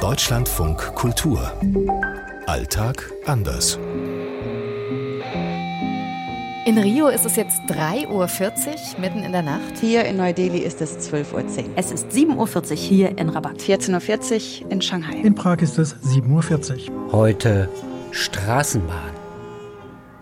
Deutschlandfunk Kultur. Alltag anders. In Rio ist es jetzt 3.40 Uhr, mitten in der Nacht. Hier in Neu-Delhi ist es 12.10 Uhr. Es ist 7.40 Uhr hier in Rabat. 14.40 Uhr in Shanghai. In Prag ist es 7.40 Uhr. Heute Straßenbahn.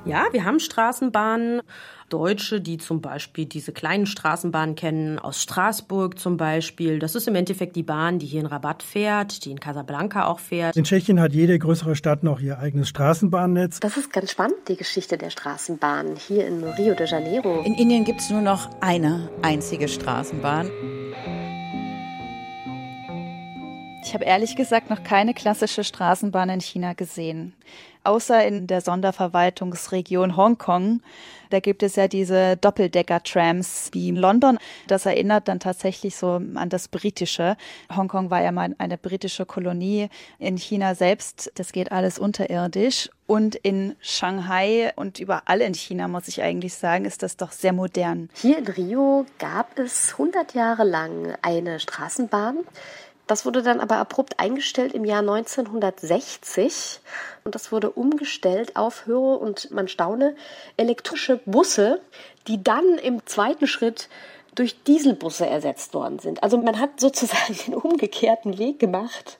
Ja, wir haben Straßenbahnen. Deutsche, die zum Beispiel diese kleinen Straßenbahnen kennen, aus Straßburg zum Beispiel. Das ist im Endeffekt die Bahn, die hier in Rabat fährt, die in Casablanca auch fährt. In Tschechien hat jede größere Stadt noch ihr eigenes Straßenbahnnetz. Das ist ganz spannend, die Geschichte der Straßenbahn hier in Rio de Janeiro. In Indien gibt es nur noch eine einzige Straßenbahn. Ich habe ehrlich gesagt noch keine klassische Straßenbahn in China gesehen. Außer in der Sonderverwaltungsregion Hongkong. Da gibt es ja diese Doppeldecker-Trams wie in London. Das erinnert dann tatsächlich so an das Britische. Hongkong war ja mal eine britische Kolonie. In China selbst, das geht alles unterirdisch. Und in Shanghai und überall in China, muss ich eigentlich sagen, ist das doch sehr modern. Hier in Rio gab es 100 Jahre lang eine Straßenbahn. Das wurde dann aber abrupt eingestellt im Jahr 1960 und das wurde umgestellt auf, höre und man staune, elektrische Busse, die dann im zweiten Schritt durch Dieselbusse ersetzt worden sind. Also man hat sozusagen den umgekehrten Weg gemacht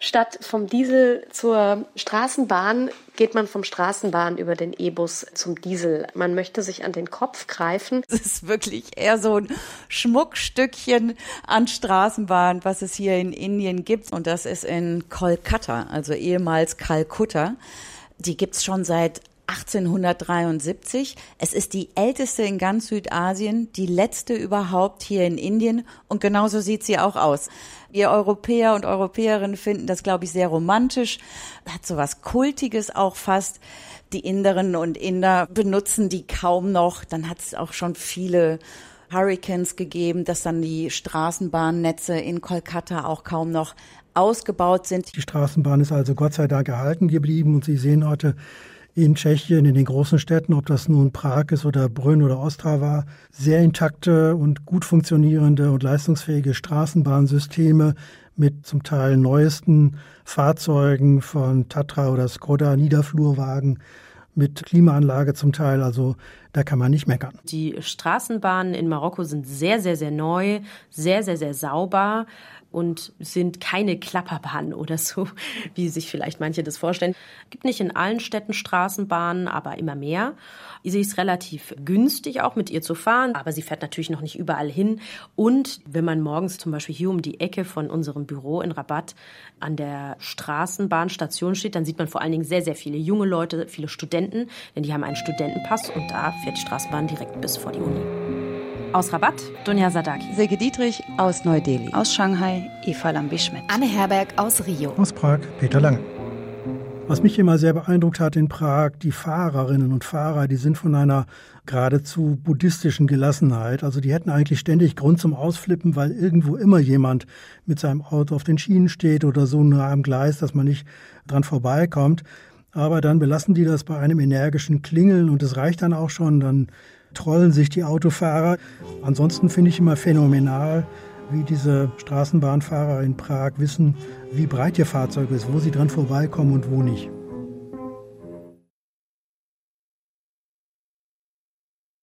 Statt vom Diesel zur Straßenbahn geht man vom Straßenbahn über den E-Bus zum Diesel. Man möchte sich an den Kopf greifen. Es ist wirklich eher so ein Schmuckstückchen an Straßenbahn, was es hier in Indien gibt. Und das ist in Kolkata, also ehemals Kalkutta. Die gibt's schon seit 1873. Es ist die älteste in ganz Südasien, die letzte überhaupt hier in Indien und genauso sieht sie auch aus. Wir Europäer und Europäerinnen finden das, glaube ich, sehr romantisch, hat so was Kultiges auch fast. Die Inderinnen und Inder benutzen die kaum noch. Dann hat es auch schon viele Hurricanes gegeben, dass dann die Straßenbahnnetze in Kolkata auch kaum noch ausgebaut sind. Die Straßenbahn ist also Gott sei Dank erhalten geblieben und Sie sehen heute in Tschechien, in den großen Städten, ob das nun Prag ist oder Brünn oder Ostrava, sehr intakte und gut funktionierende und leistungsfähige Straßenbahnsysteme mit zum Teil neuesten Fahrzeugen von Tatra oder Skoda, Niederflurwagen mit Klimaanlage zum Teil. Also da kann man nicht meckern. Die Straßenbahnen in Marokko sind sehr, sehr, sehr neu, sehr, sehr, sehr sauber und sind keine Klapperbahnen oder so, wie sich vielleicht manche das vorstellen. Gibt nicht in allen Städten Straßenbahnen, aber immer mehr. Sie ist relativ günstig auch mit ihr zu fahren, aber sie fährt natürlich noch nicht überall hin. Und wenn man morgens zum Beispiel hier um die Ecke von unserem Büro in Rabat an der Straßenbahnstation steht, dann sieht man vor allen Dingen sehr, sehr viele junge Leute, viele Studenten, denn die haben einen Studentenpass und da fährt die Straßenbahn direkt bis vor die Uni. Aus Rabat, Dunja Sadaki. Silke Dietrich aus Neu-Delhi. Aus Shanghai, Eva Lambi-Schmidt. Anne Herberg aus Rio. Aus Prag, Peter Lange. Was mich immer sehr beeindruckt hat in Prag, die Fahrerinnen und Fahrer, die sind von einer geradezu buddhistischen Gelassenheit. Also die hätten eigentlich ständig Grund zum Ausflippen, weil irgendwo immer jemand mit seinem Auto auf den Schienen steht oder so nah am Gleis, dass man nicht dran vorbeikommt. Aber dann belassen die das bei einem energischen Klingeln und es reicht dann auch schon. Dann trollen sich die Autofahrer. Ansonsten finde ich immer phänomenal, wie diese Straßenbahnfahrer in Prag wissen, wie breit ihr Fahrzeug ist, wo sie dran vorbeikommen und wo nicht.